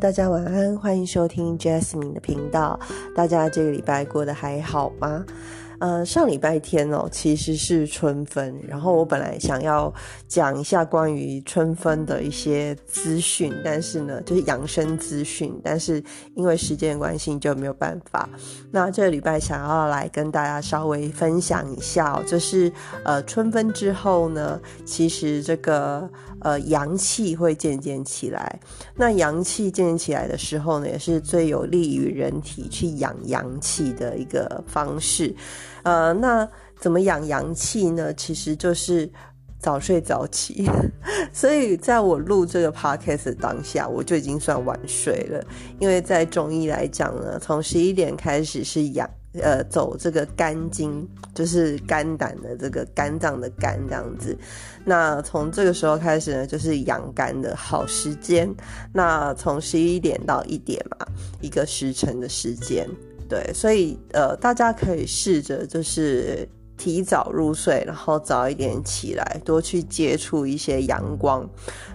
大家晚安，欢迎收听 Jasmine 的频道。大家这个礼拜过得还好吗？呃，上礼拜天哦，其实是春分，然后我本来想要讲一下关于春分的一些资讯，但是呢，就是养生资讯，但是因为时间关系就没有办法。那这个礼拜想要来跟大家稍微分享一下，就是呃，春分之后呢，其实这个呃阳气会渐渐起来。那阳气渐渐起来的时候呢，也是最有利于人体去养阳气的一个方式。呃，那怎么养阳气呢？其实就是早睡早起。所以在我录这个 podcast 当下，我就已经算晚睡了。因为在中医来讲呢，从十一点开始是养，呃，走这个肝经，就是肝胆的这个肝脏的肝这样子。那从这个时候开始呢，就是养肝的好时间。那从十一点到一点嘛，一个时辰的时间。对，所以呃，大家可以试着就是提早入睡，然后早一点起来，多去接触一些阳光，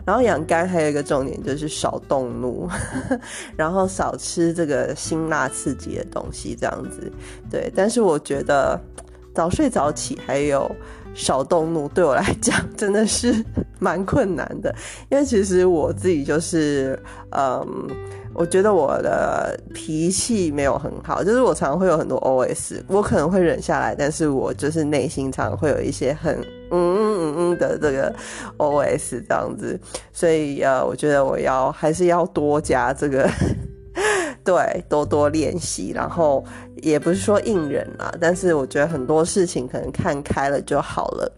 然后养肝还有一个重点就是少动怒，然后少吃这个辛辣刺激的东西，这样子。对，但是我觉得早睡早起还有少动怒，对我来讲真的是蛮困难的，因为其实我自己就是嗯。我觉得我的脾气没有很好，就是我常常会有很多 OS，我可能会忍下来，但是我就是内心常会有一些很嗯嗯嗯嗯的这个 OS 这样子，所以呃，我觉得我要还是要多加这个，对，多多练习，然后也不是说硬忍啊，但是我觉得很多事情可能看开了就好了。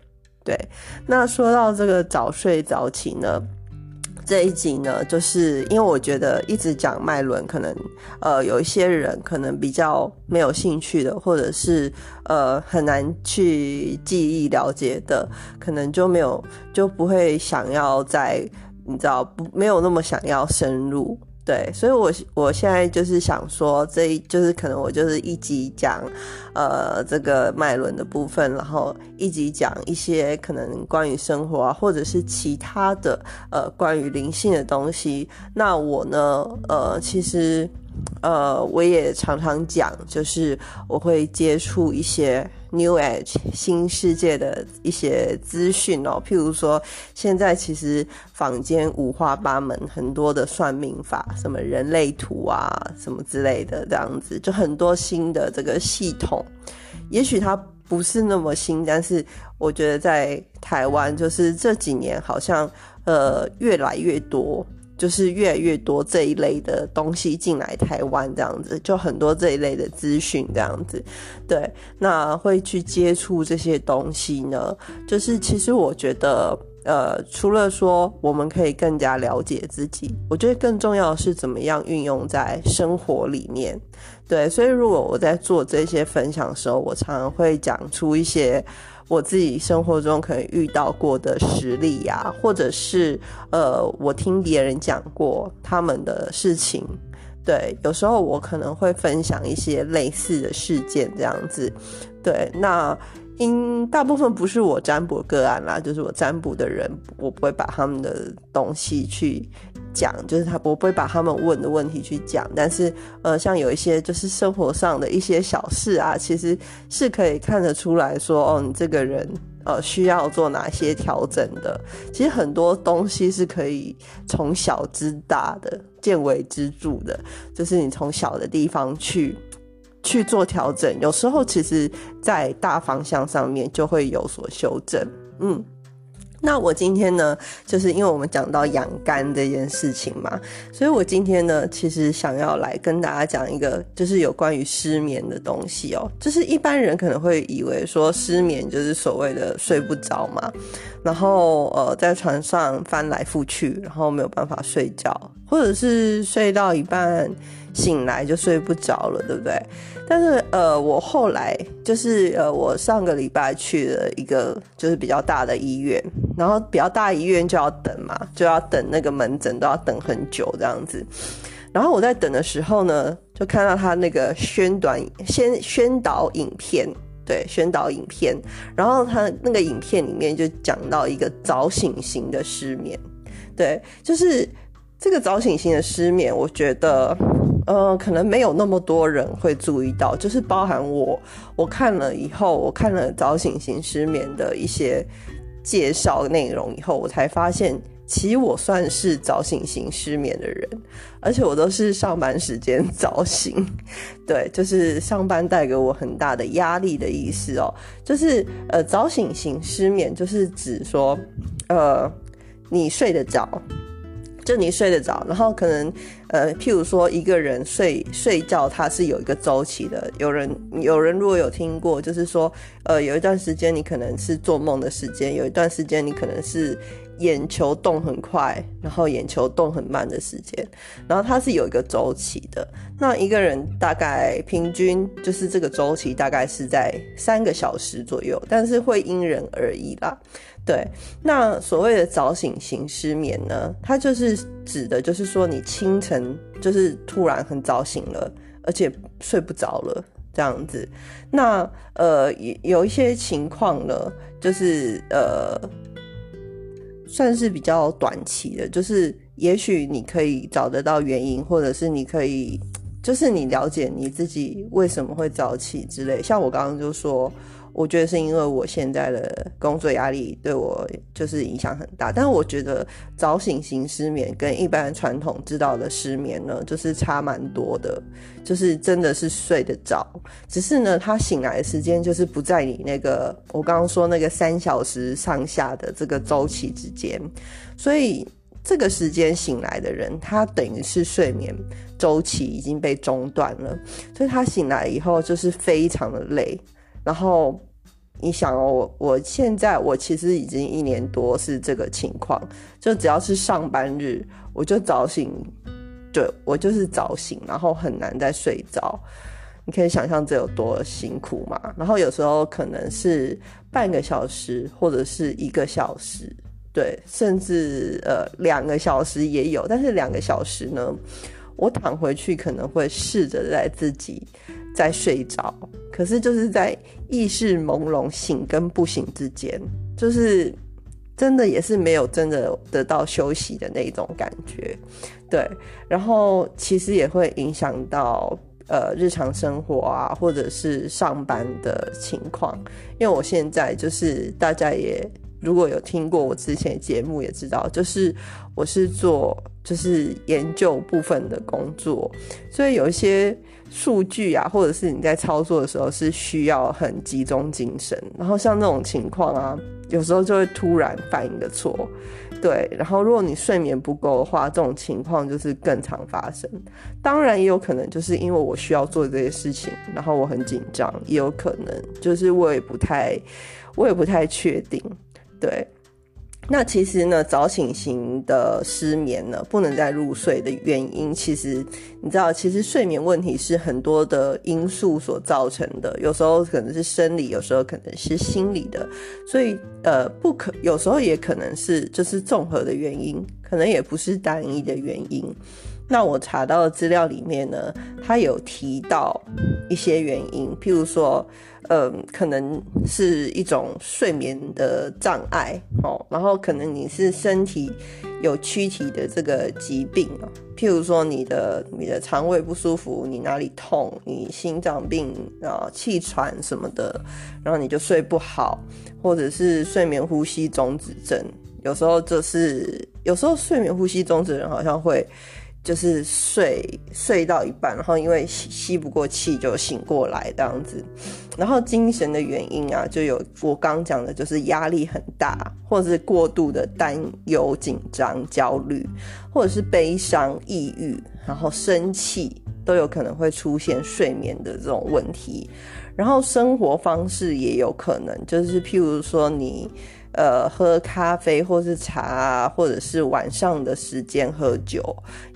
对，那说到这个早睡早起呢？这一集呢，就是因为我觉得一直讲脉轮，可能呃有一些人可能比较没有兴趣的，或者是呃很难去记忆了解的，可能就没有就不会想要在你知道不没有那么想要深入。对，所以，我我现在就是想说，这一就是可能我就是一集讲，呃，这个脉轮的部分，然后一集讲一些可能关于生活啊，或者是其他的呃关于灵性的东西。那我呢，呃，其实。呃，我也常常讲，就是我会接触一些 New Age 新世界的一些资讯哦，譬如说，现在其实坊间五花八门，很多的算命法，什么人类图啊，什么之类的，这样子，就很多新的这个系统。也许它不是那么新，但是我觉得在台湾，就是这几年好像呃越来越多。就是越来越多这一类的东西进来台湾，这样子就很多这一类的资讯，这样子，对，那会去接触这些东西呢？就是其实我觉得，呃，除了说我们可以更加了解自己，我觉得更重要的是怎么样运用在生活里面。对，所以如果我在做这些分享的时候，我常常会讲出一些。我自己生活中可能遇到过的实例呀，或者是呃，我听别人讲过他们的事情，对，有时候我可能会分享一些类似的事件这样子，对，那因大部分不是我占卜个案啦，就是我占卜的人，我不会把他们的东西去。讲就是他，我不会把他们问的问题去讲，但是呃，像有一些就是生活上的一些小事啊，其实是可以看得出来说，哦，你这个人呃需要做哪些调整的。其实很多东西是可以从小知大的，见微知著的，就是你从小的地方去去做调整，有时候其实在大方向上面就会有所修正，嗯。那我今天呢，就是因为我们讲到养肝这件事情嘛，所以我今天呢，其实想要来跟大家讲一个，就是有关于失眠的东西哦。就是一般人可能会以为说失眠就是所谓的睡不着嘛，然后呃在床上翻来覆去，然后没有办法睡觉，或者是睡到一半醒来就睡不着了，对不对？但是呃，我后来就是呃，我上个礼拜去了一个就是比较大的医院，然后比较大医院就要等嘛，就要等那个门诊都要等很久这样子。然后我在等的时候呢，就看到他那个宣短先宣导影片，对，宣导影片，然后他那个影片里面就讲到一个早醒型的失眠，对，就是。这个早醒型的失眠，我觉得，呃，可能没有那么多人会注意到，就是包含我，我看了以后，我看了早醒型失眠的一些介绍内容以后，我才发现。其实我算是早醒型失眠的人，而且我都是上班时间早醒，对，就是上班带给我很大的压力的意思哦。就是呃，早醒型失眠就是指说，呃，你睡得着，就你睡得着，然后可能呃，譬如说一个人睡睡觉，他是有一个周期的。有人有人如果有听过，就是说，呃，有一段时间你可能是做梦的时间，有一段时间你可能是。眼球动很快，然后眼球动很慢的时间，然后它是有一个周期的。那一个人大概平均就是这个周期大概是在三个小时左右，但是会因人而异啦。对，那所谓的早醒型失眠呢，它就是指的就是说你清晨就是突然很早醒了，而且睡不着了这样子。那呃有一些情况呢，就是呃。算是比较短期的，就是也许你可以找得到原因，或者是你可以，就是你了解你自己为什么会早起之类。像我刚刚就说。我觉得是因为我现在的工作压力对我就是影响很大，但我觉得早醒型失眠跟一般传统知道的失眠呢，就是差蛮多的，就是真的是睡得着，只是呢他醒来的时间就是不在你那个我刚刚说那个三小时上下的这个周期之间，所以这个时间醒来的人，他等于是睡眠周期已经被中断了，所以他醒来以后就是非常的累。然后你想哦，我我现在我其实已经一年多是这个情况，就只要是上班日，我就早醒，对我就是早醒，然后很难再睡着。你可以想象这有多辛苦嘛？然后有时候可能是半个小时或者是一个小时，对，甚至呃两个小时也有。但是两个小时呢，我躺回去可能会试着在自己。在睡着，可是就是在意识朦胧醒跟不醒之间，就是真的也是没有真的得到休息的那种感觉，对。然后其实也会影响到呃日常生活啊，或者是上班的情况。因为我现在就是大家也如果有听过我之前节目也知道，就是我是做就是研究部分的工作，所以有一些。数据啊，或者是你在操作的时候是需要很集中精神，然后像这种情况啊，有时候就会突然犯一个错，对，然后如果你睡眠不够的话，这种情况就是更常发生。当然也有可能就是因为我需要做这些事情，然后我很紧张，也有可能就是我也不太，我也不太确定，对。那其实呢，早醒型的失眠呢，不能再入睡的原因，其实你知道，其实睡眠问题是很多的因素所造成的，有时候可能是生理，有时候可能是心理的，所以呃，不可，有时候也可能是就是综合的原因，可能也不是单一的原因。那我查到的资料里面呢，它有提到一些原因，譬如说，嗯，可能是一种睡眠的障碍哦，然后可能你是身体有躯体的这个疾病啊，譬如说你的你的肠胃不舒服，你哪里痛，你心脏病啊，气喘什么的，然后你就睡不好，或者是睡眠呼吸中止症，有时候就是有时候睡眠呼吸中止人好像会。就是睡睡到一半，然后因为吸吸不过气就醒过来这样子，然后精神的原因啊，就有我刚讲的，就是压力很大，或者是过度的担忧、紧张、焦虑，或者是悲伤、抑郁，然后生气，都有可能会出现睡眠的这种问题。然后生活方式也有可能，就是譬如说你。呃，喝咖啡或是茶，啊或者是晚上的时间喝酒，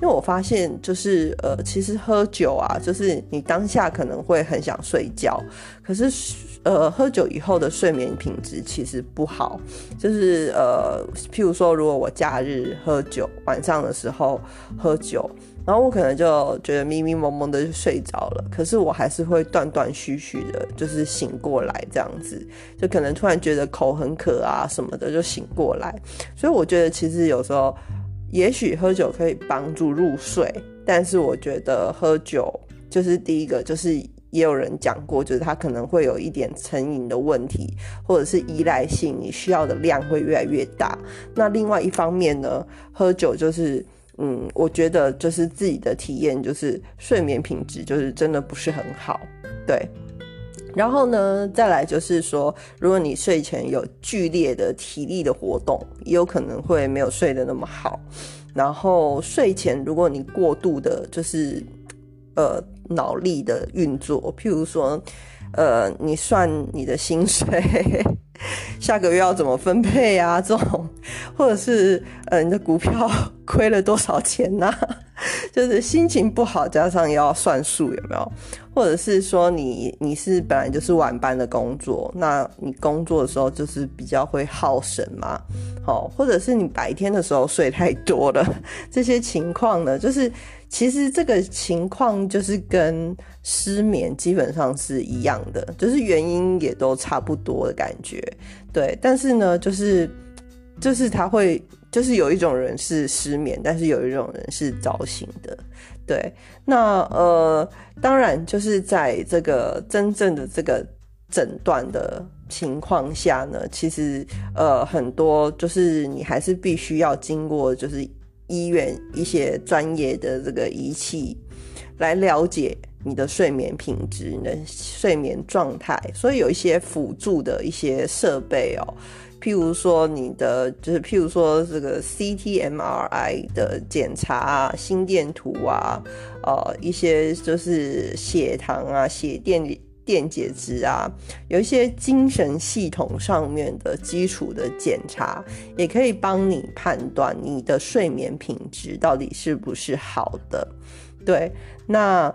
因为我发现就是呃，其实喝酒啊，就是你当下可能会很想睡觉，可是呃，喝酒以后的睡眠品质其实不好，就是呃，譬如说，如果我假日喝酒，晚上的时候喝酒。然后我可能就觉得迷迷蒙蒙的就睡着了，可是我还是会断断续续的，就是醒过来这样子，就可能突然觉得口很渴啊什么的就醒过来。所以我觉得其实有时候，也许喝酒可以帮助入睡，但是我觉得喝酒就是第一个，就是也有人讲过，就是它可能会有一点成瘾的问题，或者是依赖性，你需要的量会越来越大。那另外一方面呢，喝酒就是，嗯，我觉得就是自己的体验就是睡眠品质就是真的不是很好，对。然后呢，再来就是说，如果你睡前有剧烈的体力的活动，也有可能会没有睡得那么好。然后睡前如果你过度的，就是呃脑力的运作，譬如说，呃，你算你的薪水。下个月要怎么分配啊？这种，或者是呃，你的股票 亏了多少钱呐？就是心情不好，加上要算数，有没有？或者是说你你是本来就是晚班的工作，那你工作的时候就是比较会耗神嘛？好，或者是你白天的时候睡太多了，这些情况呢，就是其实这个情况就是跟失眠基本上是一样的，就是原因也都差不多的感觉。对，但是呢，就是就是他会，就是有一种人是失眠，但是有一种人是早醒的。对，那呃，当然就是在这个真正的这个诊断的情况下呢，其实呃很多就是你还是必须要经过就是医院一些专业的这个仪器来了解。你的睡眠品质、你的睡眠状态，所以有一些辅助的一些设备哦，譬如说你的就是譬如说这个 CT、MRI 的检查啊、心电图啊，呃，一些就是血糖啊、血电电解质啊，有一些精神系统上面的基础的检查，也可以帮你判断你的睡眠品质到底是不是好的。对，那。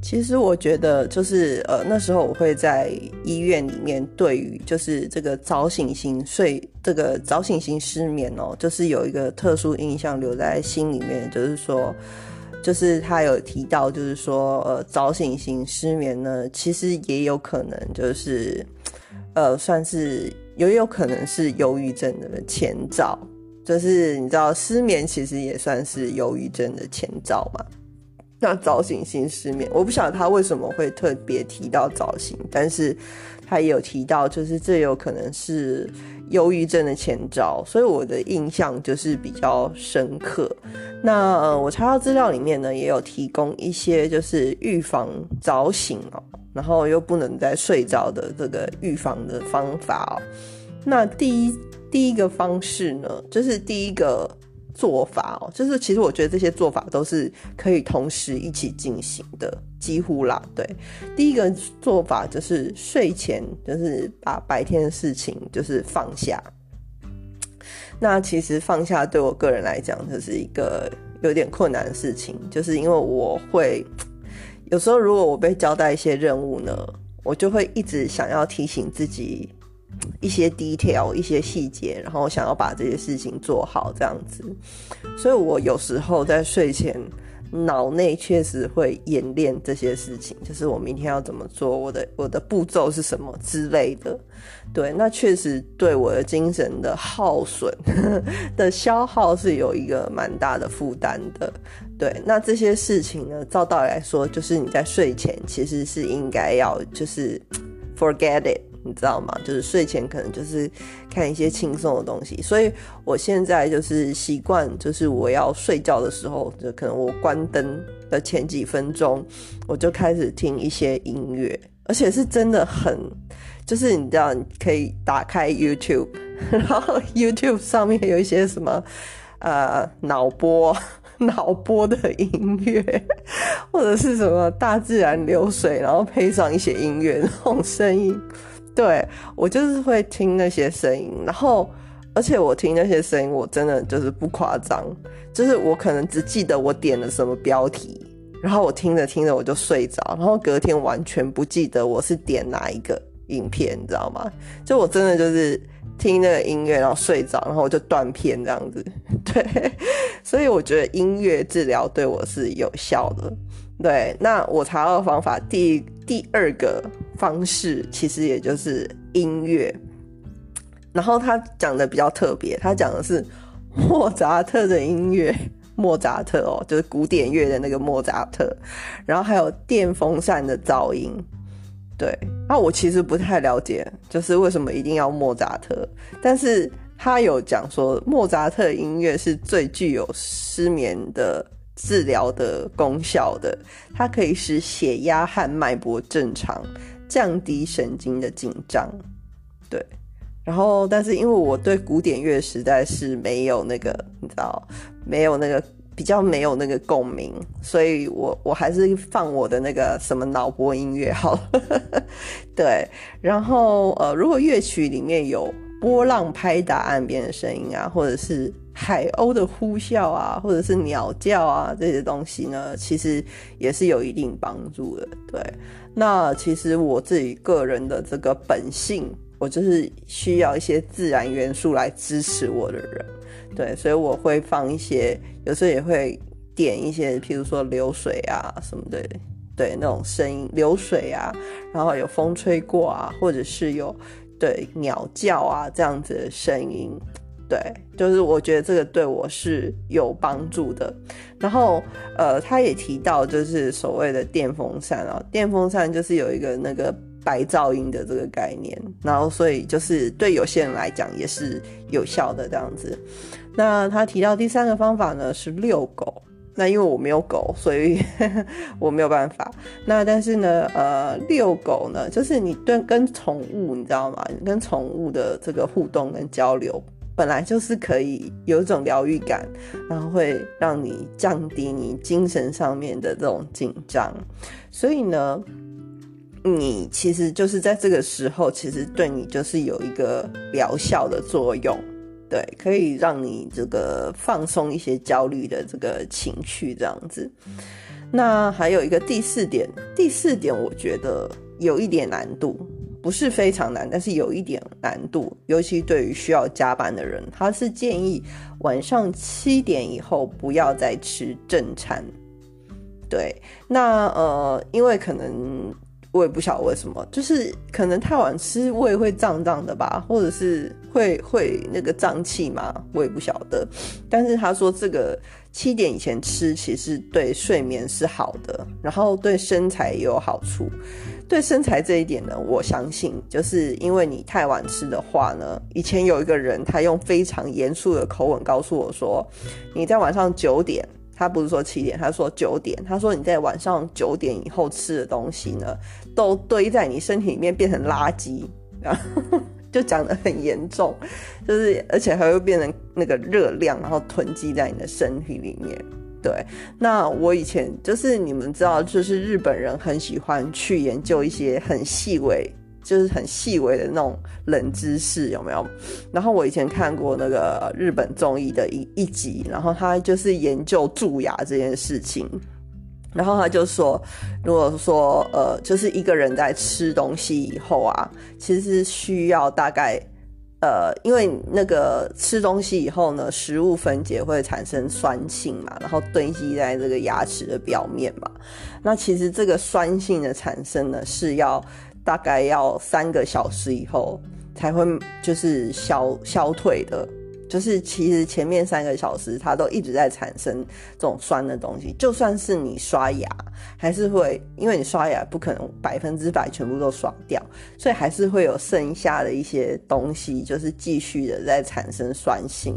其实我觉得，就是呃，那时候我会在医院里面，对于就是这个早醒型睡，这个早醒型失眠哦，就是有一个特殊印象留在心里面，就是说，就是他有提到，就是说，呃，早醒型失眠呢，其实也有可能就是，呃，算是也有可能是忧郁症的前兆，就是你知道，失眠其实也算是忧郁症的前兆嘛。那早醒型失眠，我不晓得他为什么会特别提到早醒，但是他也有提到，就是这有可能是忧郁症的前兆，所以我的印象就是比较深刻。那我查到资料里面呢，也有提供一些就是预防早醒哦，然后又不能再睡着的这个预防的方法哦。那第一第一个方式呢，就是第一个。做法哦，就是其实我觉得这些做法都是可以同时一起进行的，几乎啦。对，第一个做法就是睡前就是把白天的事情就是放下。那其实放下对我个人来讲，就是一个有点困难的事情，就是因为我会有时候如果我被交代一些任务呢，我就会一直想要提醒自己。一些 detail 一些细节，然后想要把这些事情做好，这样子。所以我有时候在睡前，脑内确实会演练这些事情，就是我明天要怎么做，我的我的步骤是什么之类的。对，那确实对我的精神的耗损 的消耗是有一个蛮大的负担的。对，那这些事情呢，照道理来说，就是你在睡前其实是应该要就是 forget it。你知道吗？就是睡前可能就是看一些轻松的东西，所以我现在就是习惯，就是我要睡觉的时候，就可能我关灯的前几分钟，我就开始听一些音乐，而且是真的很，就是你知道，你可以打开 YouTube，然后 YouTube 上面有一些什么呃脑波。脑波的音乐，或者是什么大自然流水，然后配上一些音乐那种声音。对我就是会听那些声音，然后而且我听那些声音，我真的就是不夸张，就是我可能只记得我点了什么标题，然后我听着听着我就睡着，然后隔天完全不记得我是点哪一个影片，你知道吗？就我真的就是听那个音乐，然后睡着，然后我就断片这样子。对，所以我觉得音乐治疗对我是有效的。对，那我查到的方法，第第二个方式其实也就是音乐，然后他讲的比较特别，他讲的是 莫扎特的音乐，莫扎特哦，就是古典乐的那个莫扎特，然后还有电风扇的噪音。对，那我其实不太了解，就是为什么一定要莫扎特，但是他有讲说莫扎特音乐是最具有失眠的治疗的功效的，它可以使血压和脉搏正常，降低神经的紧张。对，然后但是因为我对古典乐实在是没有那个，你知道，没有那个。比较没有那个共鸣，所以我我还是放我的那个什么脑波音乐好了。对，然后呃，如果乐曲里面有波浪拍打岸边的声音啊，或者是海鸥的呼啸啊，或者是鸟叫啊这些东西呢，其实也是有一定帮助的。对，那其实我自己个人的这个本性，我就是需要一些自然元素来支持我的人。对，所以我会放一些，有时候也会点一些，譬如说流水啊什么的，对那种声音，流水啊，然后有风吹过啊，或者是有对鸟叫啊这样子的声音，对，就是我觉得这个对我是有帮助的。然后呃，他也提到就是所谓的电风扇啊，电风扇就是有一个那个。白噪音的这个概念，然后所以就是对有些人来讲也是有效的这样子。那他提到第三个方法呢是遛狗，那因为我没有狗，所以 我没有办法。那但是呢，呃，遛狗呢，就是你对跟宠物，你知道吗？跟宠物的这个互动跟交流，本来就是可以有一种疗愈感，然后会让你降低你精神上面的这种紧张，所以呢。你其实就是在这个时候，其实对你就是有一个疗效的作用，对，可以让你这个放松一些焦虑的这个情绪，这样子。那还有一个第四点，第四点我觉得有一点难度，不是非常难，但是有一点难度，尤其对于需要加班的人，他是建议晚上七点以后不要再吃正餐。对，那呃，因为可能。我也不晓得为什么，就是可能太晚吃胃会胀胀的吧，或者是会会那个胀气嘛，我也不晓得。但是他说这个七点以前吃，其实对睡眠是好的，然后对身材也有好处。对身材这一点呢，我相信，就是因为你太晚吃的话呢，以前有一个人他用非常严肃的口吻告诉我说，你在晚上九点。他不是说七点，他说九点。他说你在晚上九点以后吃的东西呢，都堆在你身体里面变成垃圾，然后 就讲得很严重，就是而且还会变成那个热量，然后囤积在你的身体里面。对，那我以前就是你们知道，就是日本人很喜欢去研究一些很细微。就是很细微的那种冷知识，有没有？然后我以前看过那个日本综艺的一一集，然后他就是研究蛀牙这件事情，然后他就说，如果说呃，就是一个人在吃东西以后啊，其实需要大概呃，因为那个吃东西以后呢，食物分解会产生酸性嘛，然后堆积在这个牙齿的表面嘛，那其实这个酸性的产生呢，是要。大概要三个小时以后才会就是消消退的，就是其实前面三个小时它都一直在产生这种酸的东西，就算是你刷牙还是会，因为你刷牙不可能百分之百全部都刷掉，所以还是会有剩下的一些东西，就是继续的在产生酸性，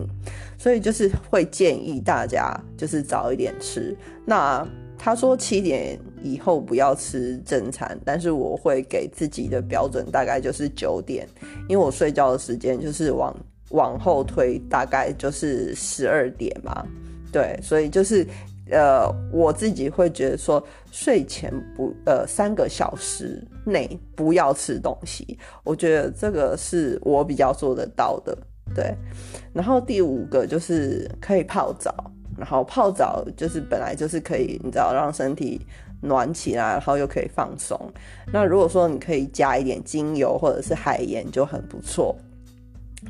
所以就是会建议大家就是早一点吃。那他说七点以后不要吃正餐，但是我会给自己的标准大概就是九点，因为我睡觉的时间就是往往后推，大概就是十二点嘛。对，所以就是呃，我自己会觉得说睡前不呃三个小时内不要吃东西，我觉得这个是我比较做得到的。对，然后第五个就是可以泡澡。然后泡澡就是本来就是可以，你知道让身体暖起来，然后又可以放松。那如果说你可以加一点精油或者是海盐就很不错。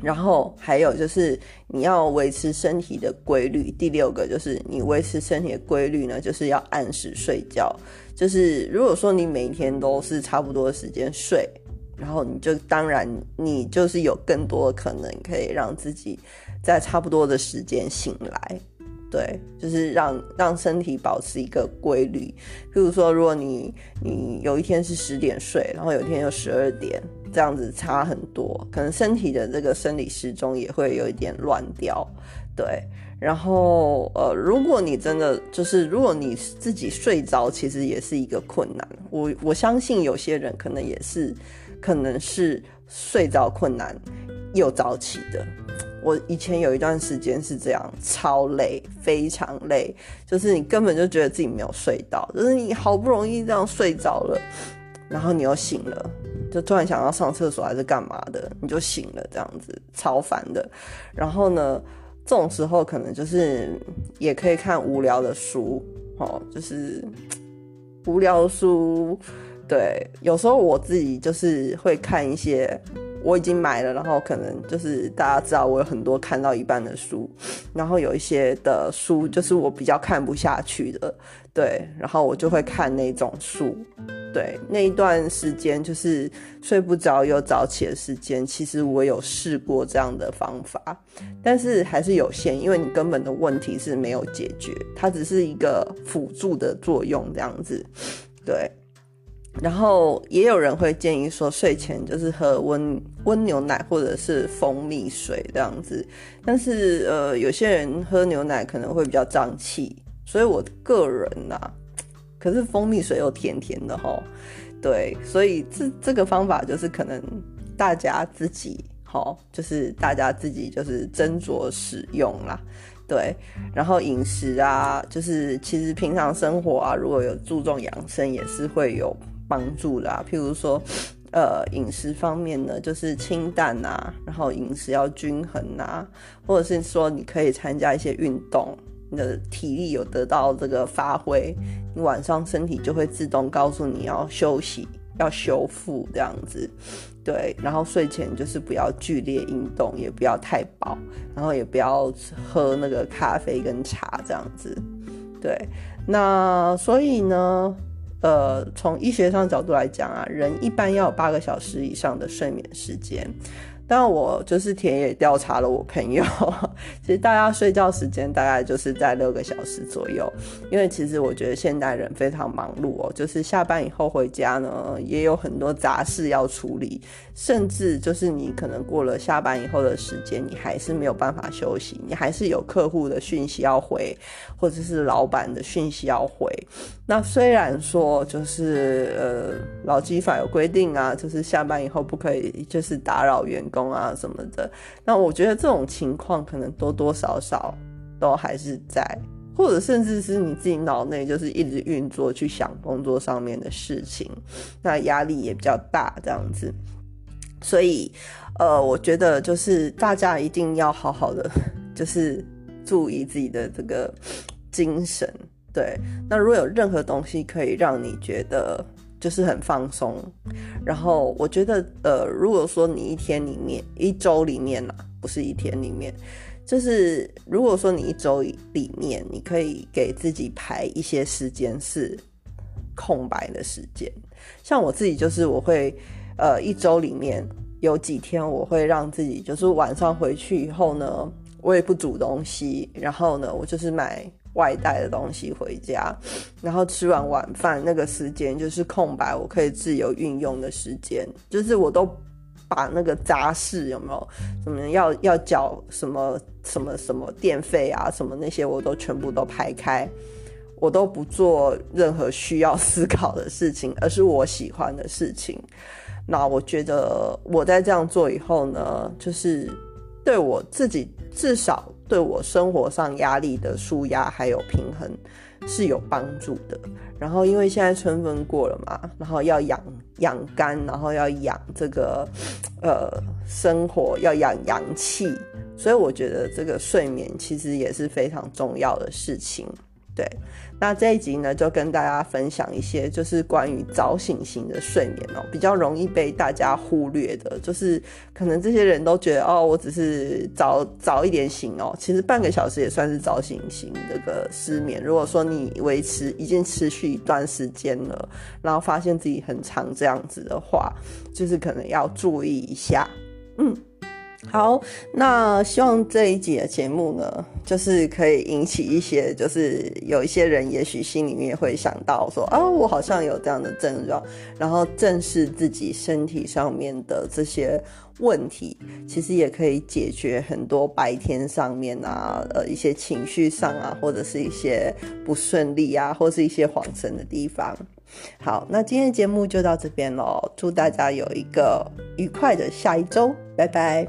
然后还有就是你要维持身体的规律。第六个就是你维持身体的规律呢，就是要按时睡觉。就是如果说你每天都是差不多的时间睡，然后你就当然你就是有更多的可能可以让自己在差不多的时间醒来。对，就是让让身体保持一个规律。譬如说，如果你你有一天是十点睡，然后有一天又十二点，这样子差很多，可能身体的这个生理时钟也会有一点乱掉。对，然后呃，如果你真的就是，如果你自己睡着，其实也是一个困难。我我相信有些人可能也是，可能是睡着困难又早起的。我以前有一段时间是这样，超累，非常累，就是你根本就觉得自己没有睡到，就是你好不容易这样睡着了，然后你又醒了，就突然想要上厕所还是干嘛的，你就醒了，这样子超烦的。然后呢，这种时候可能就是也可以看无聊的书，哦，就是无聊书，对，有时候我自己就是会看一些。我已经买了，然后可能就是大家知道我有很多看到一半的书，然后有一些的书就是我比较看不下去的，对，然后我就会看那种书，对，那一段时间就是睡不着又早起的时间，其实我有试过这样的方法，但是还是有限，因为你根本的问题是没有解决，它只是一个辅助的作用这样子，对。然后也有人会建议说，睡前就是喝温温牛奶或者是蜂蜜水这样子。但是呃，有些人喝牛奶可能会比较胀气，所以我个人呐，可是蜂蜜水又甜甜的哈，对，所以这这个方法就是可能大家自己哈，就是大家自己就是斟酌使用啦，对。然后饮食啊，就是其实平常生活啊，如果有注重养生，也是会有。帮助啦，譬如说，呃，饮食方面呢，就是清淡啊，然后饮食要均衡啊，或者是说你可以参加一些运动，你的体力有得到这个发挥，你晚上身体就会自动告诉你要休息、要修复这样子，对，然后睡前就是不要剧烈运动，也不要太饱，然后也不要喝那个咖啡跟茶这样子，对，那所以呢？呃，从医学上角度来讲啊，人一般要有八个小时以上的睡眠时间。但我就是田野调查了我朋友，其实大家睡觉时间大概就是在六个小时左右。因为其实我觉得现代人非常忙碌哦，就是下班以后回家呢，也有很多杂事要处理，甚至就是你可能过了下班以后的时间，你还是没有办法休息，你还是有客户的讯息要回，或者是老板的讯息要回。那虽然说就是呃，劳基法有规定啊，就是下班以后不可以就是打扰员工。工啊什么的，那我觉得这种情况可能多多少少都还是在，或者甚至是你自己脑内就是一直运作去想工作上面的事情，那压力也比较大这样子。所以，呃，我觉得就是大家一定要好好的，就是注意自己的这个精神。对，那如果有任何东西可以让你觉得。就是很放松，然后我觉得，呃，如果说你一天里面、一周里面呢，不是一天里面，就是如果说你一周里面，你可以给自己排一些时间是空白的时间。像我自己就是，我会，呃，一周里面有几天，我会让自己就是晚上回去以后呢，我也不煮东西，然后呢，我就是买。外带的东西回家，然后吃完晚饭那个时间就是空白，我可以自由运用的时间，就是我都把那个杂事有没有什么要要缴什么什么什么电费啊什么那些我都全部都排开，我都不做任何需要思考的事情，而是我喜欢的事情。那我觉得我在这样做以后呢，就是对我自己至少。对我生活上压力的舒压还有平衡是有帮助的。然后因为现在春分过了嘛，然后要养养肝，然后要养这个呃生活，要养阳气，所以我觉得这个睡眠其实也是非常重要的事情。对，那这一集呢，就跟大家分享一些，就是关于早醒型的睡眠哦，比较容易被大家忽略的，就是可能这些人都觉得哦，我只是早早一点醒哦，其实半个小时也算是早醒型这个失眠。如果说你维持已经持续一段时间了，然后发现自己很长这样子的话，就是可能要注意一下，嗯。好，那希望这一集的节目呢，就是可以引起一些，就是有一些人也许心里面会想到说，啊，我好像有这样的症状，然后正视自己身体上面的这些问题，其实也可以解决很多白天上面啊，呃，一些情绪上啊，或者是一些不顺利啊，或是一些恍神的地方。好，那今天的节目就到这边喽，祝大家有一个愉快的下一周，拜拜。